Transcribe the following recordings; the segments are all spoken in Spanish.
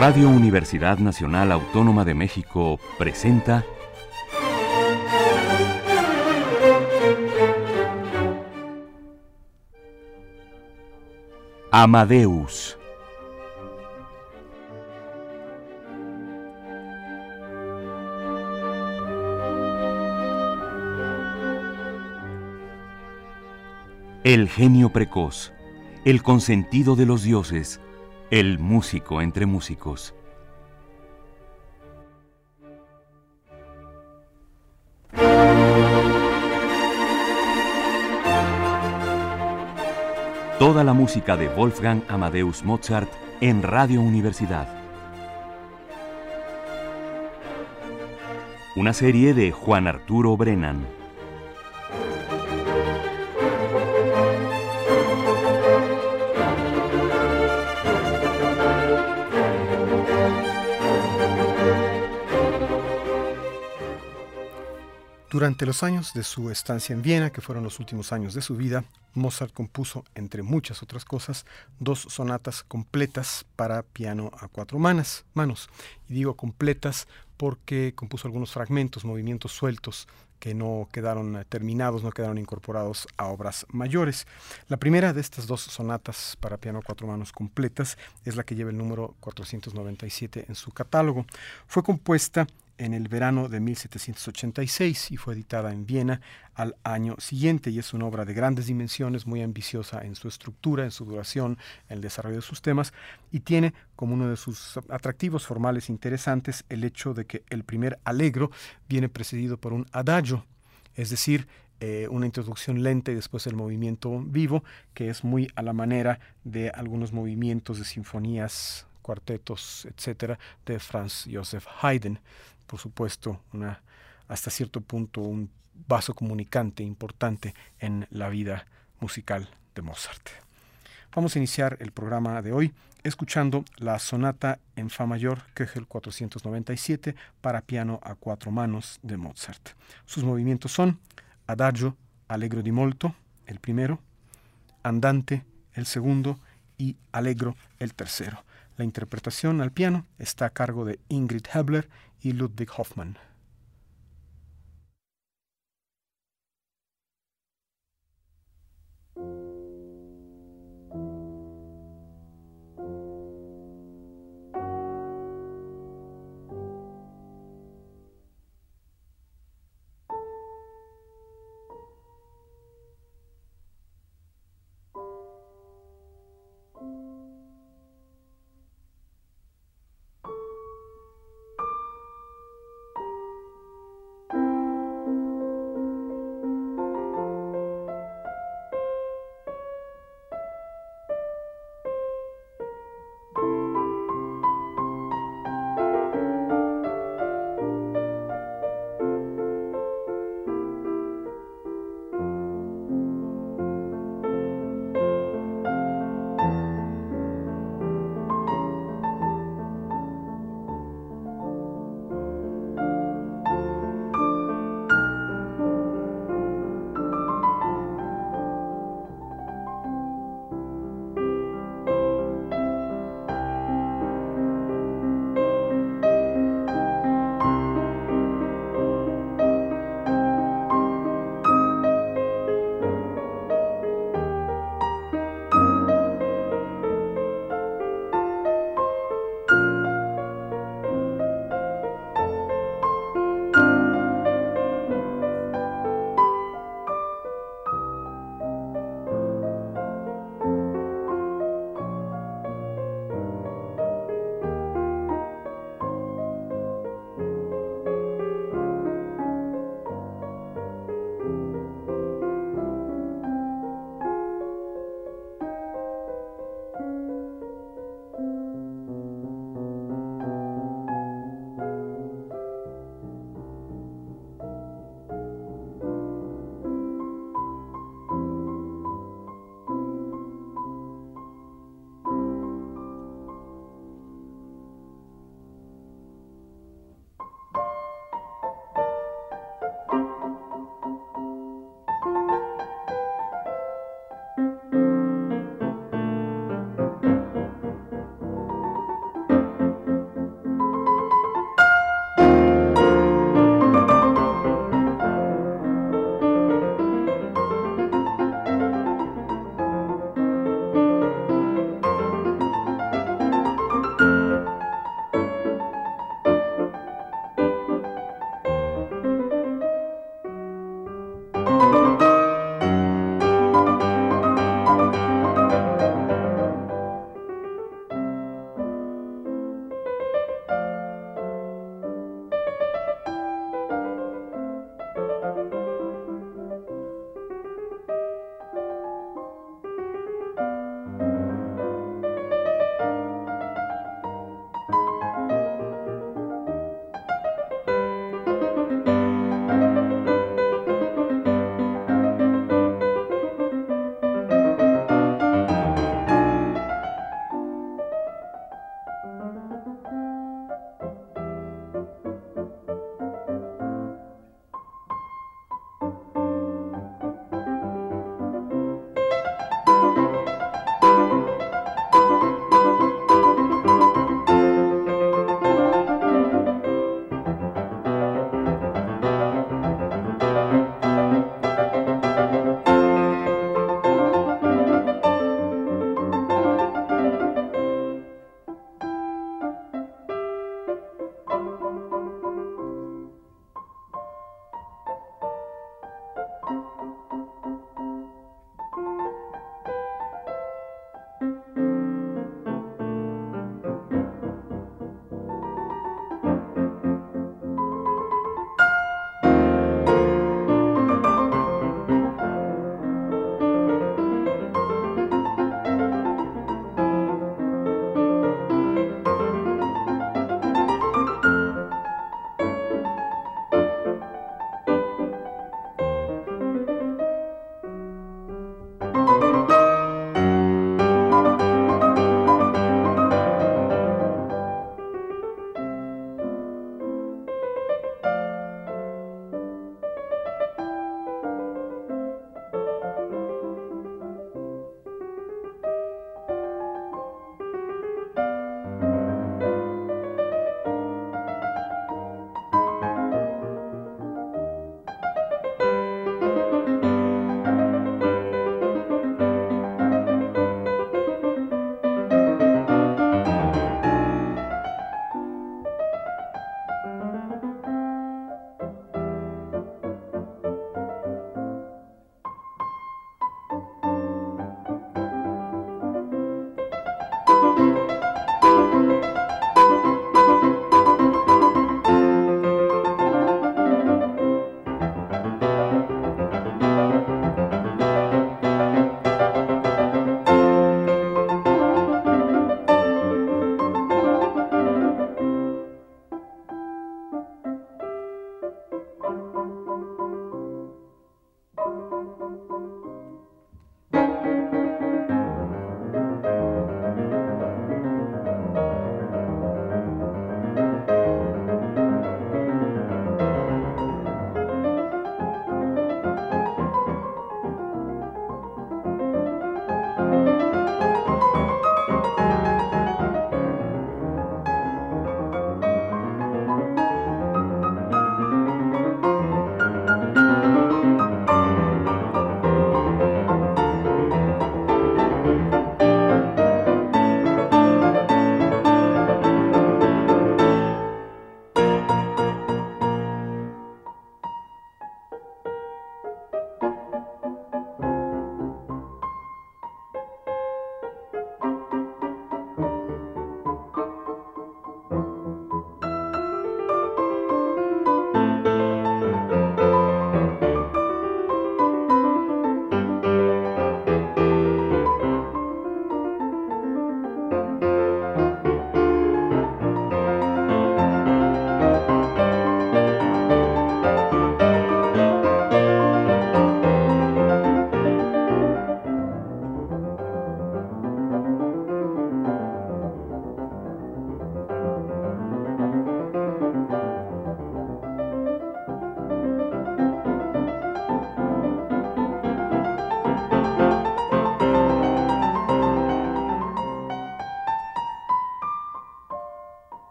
Radio Universidad Nacional Autónoma de México presenta Amadeus. El genio precoz, el consentido de los dioses, el músico entre músicos. Toda la música de Wolfgang Amadeus Mozart en Radio Universidad. Una serie de Juan Arturo Brennan. Durante los años de su estancia en Viena, que fueron los últimos años de su vida, Mozart compuso, entre muchas otras cosas, dos sonatas completas para piano a cuatro manos. Y digo completas porque compuso algunos fragmentos, movimientos sueltos que no quedaron terminados, no quedaron incorporados a obras mayores. La primera de estas dos sonatas para piano a cuatro manos completas es la que lleva el número 497 en su catálogo. Fue compuesta en el verano de 1786 y fue editada en Viena al año siguiente. Y es una obra de grandes dimensiones, muy ambiciosa en su estructura, en su duración, en el desarrollo de sus temas y tiene como uno de sus atractivos formales interesantes el hecho de que el primer allegro viene precedido por un adagio, es decir, eh, una introducción lenta y después el movimiento vivo, que es muy a la manera de algunos movimientos de sinfonías cuartetos, etcétera, de Franz Joseph Haydn por supuesto, una, hasta cierto punto un vaso comunicante importante en la vida musical de Mozart. Vamos a iniciar el programa de hoy escuchando la sonata en Fa mayor Köchel 497 para piano a cuatro manos de Mozart. Sus movimientos son Adagio, Allegro di molto, el primero, Andante, el segundo, y Allegro, el tercero. La interpretación al piano está a cargo de Ingrid Hebler y Ludwig Hoffmann.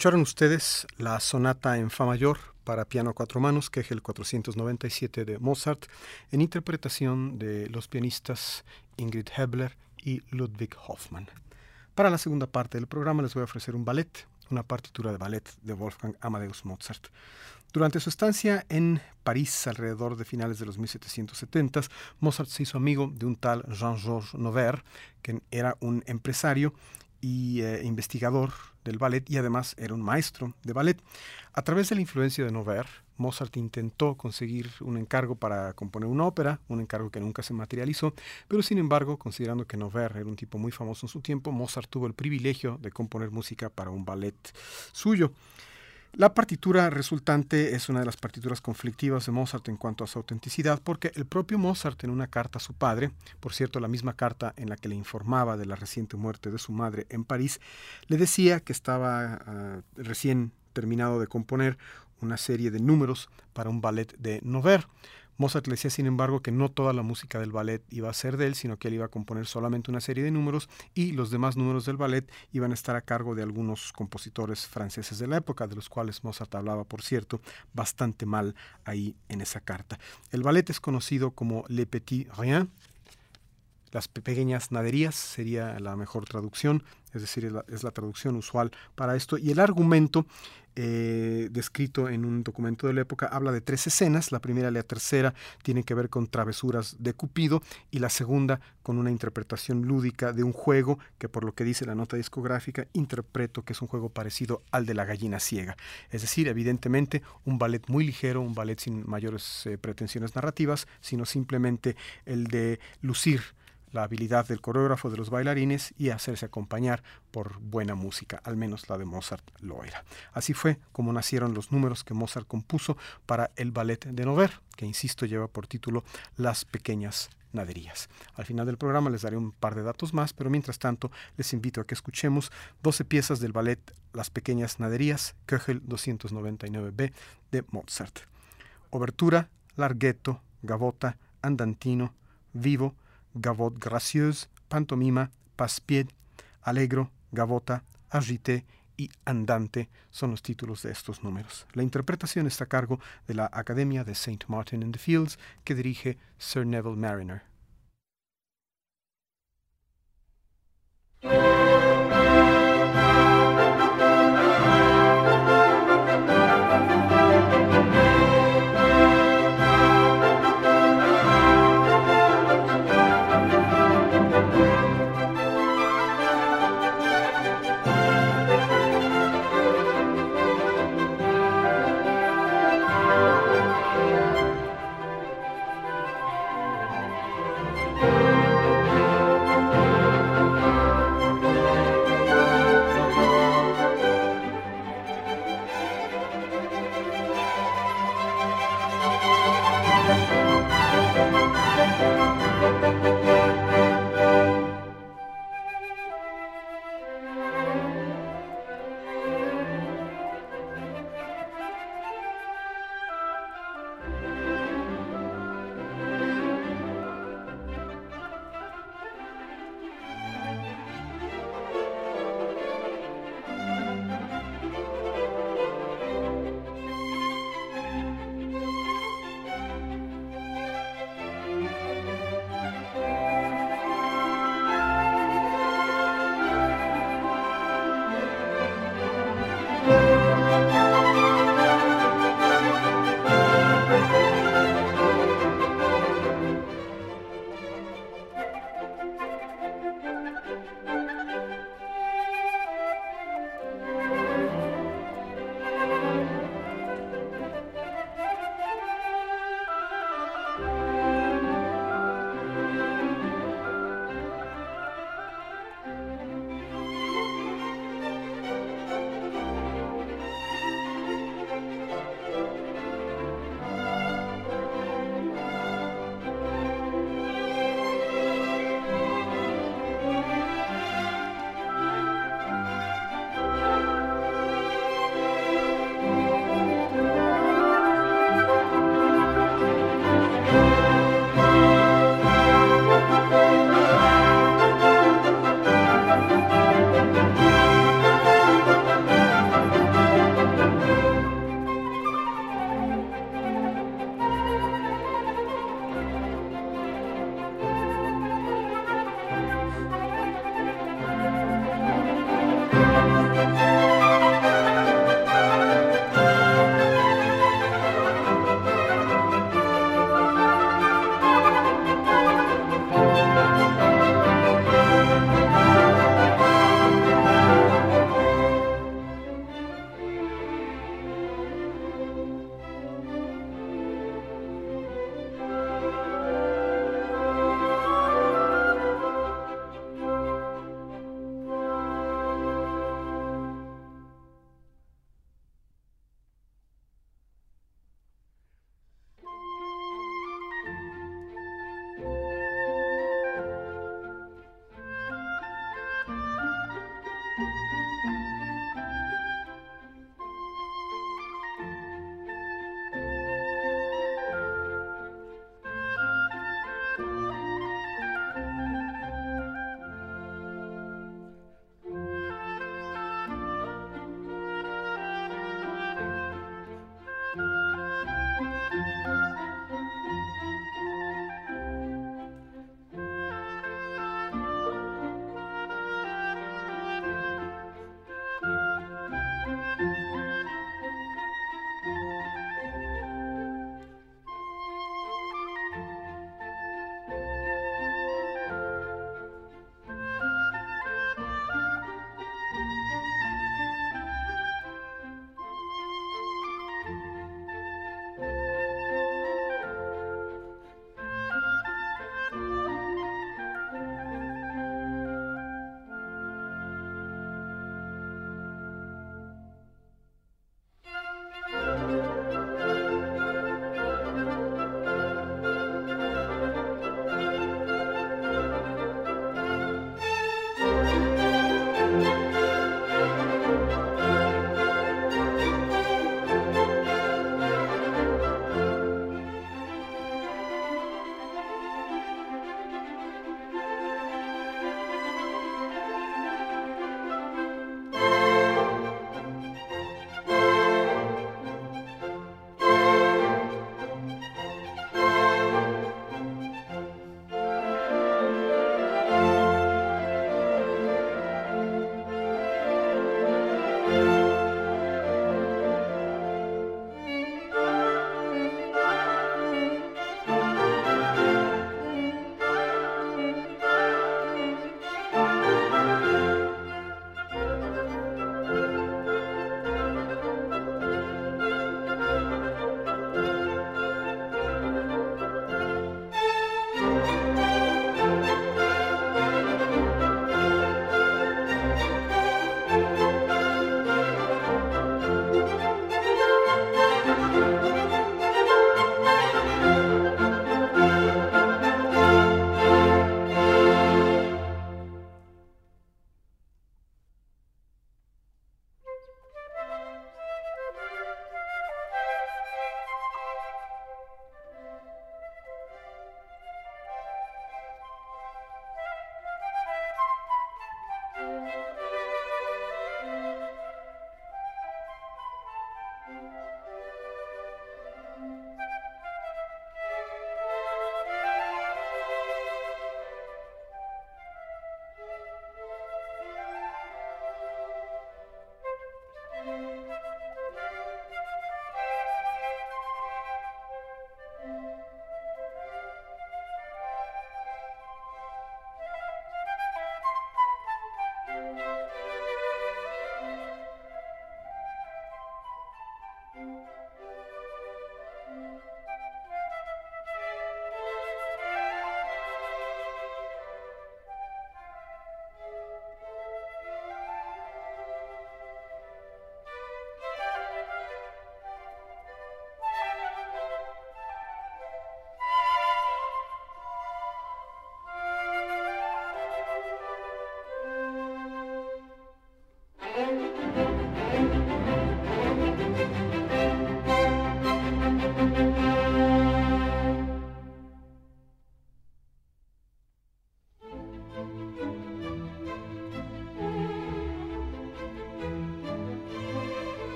Escucharon ustedes la sonata en Fa mayor para piano a cuatro manos, que es el 497 de Mozart, en interpretación de los pianistas Ingrid Hebler y Ludwig Hoffmann. Para la segunda parte del programa les voy a ofrecer un ballet, una partitura de ballet de Wolfgang Amadeus Mozart. Durante su estancia en París alrededor de finales de los 1770, Mozart se hizo amigo de un tal Jean-Georges Nover, que era un empresario y eh, investigador del ballet y además era un maestro de ballet. A través de la influencia de Nover, Mozart intentó conseguir un encargo para componer una ópera, un encargo que nunca se materializó, pero sin embargo, considerando que Nover era un tipo muy famoso en su tiempo, Mozart tuvo el privilegio de componer música para un ballet suyo. La partitura resultante es una de las partituras conflictivas de Mozart en cuanto a su autenticidad, porque el propio Mozart en una carta a su padre, por cierto la misma carta en la que le informaba de la reciente muerte de su madre en París, le decía que estaba ah, recién terminado de componer una serie de números para un ballet de Nover. Mozart le decía, sin embargo, que no toda la música del ballet iba a ser de él, sino que él iba a componer solamente una serie de números y los demás números del ballet iban a estar a cargo de algunos compositores franceses de la época, de los cuales Mozart hablaba, por cierto, bastante mal ahí en esa carta. El ballet es conocido como Le Petit Rien, las pequeñas naderías sería la mejor traducción, es decir, es la, traducción usual para esto. Y el argumento eh, descrito en un documento de la época habla de tres escenas. La primera y la tercera tienen que ver con travesuras de Cupido y la segunda con una interpretación lúdica de un juego que por lo que dice la nota discográfica interpreto que es un juego parecido al de la gallina ciega. Es decir, evidentemente un ballet muy ligero, un ballet sin mayores eh, pretensiones narrativas, sino simplemente el de lucir la habilidad del coreógrafo de los bailarines y hacerse acompañar por buena música, al menos la de Mozart lo era. Así fue como nacieron los números que Mozart compuso para el ballet de Nover, que insisto lleva por título Las pequeñas naderías. Al final del programa les daré un par de datos más, pero mientras tanto les invito a que escuchemos 12 piezas del ballet Las pequeñas naderías, Köchel 299b de Mozart. Obertura, Larghetto, Gavota, Andantino, Vivo, gavotte gracieuse, pantomima, passe-pied, allegro, gavota, agité y andante son los títulos de estos números. La interpretación está a cargo de la Academia de St. Martin in the Fields que dirige Sir Neville Mariner.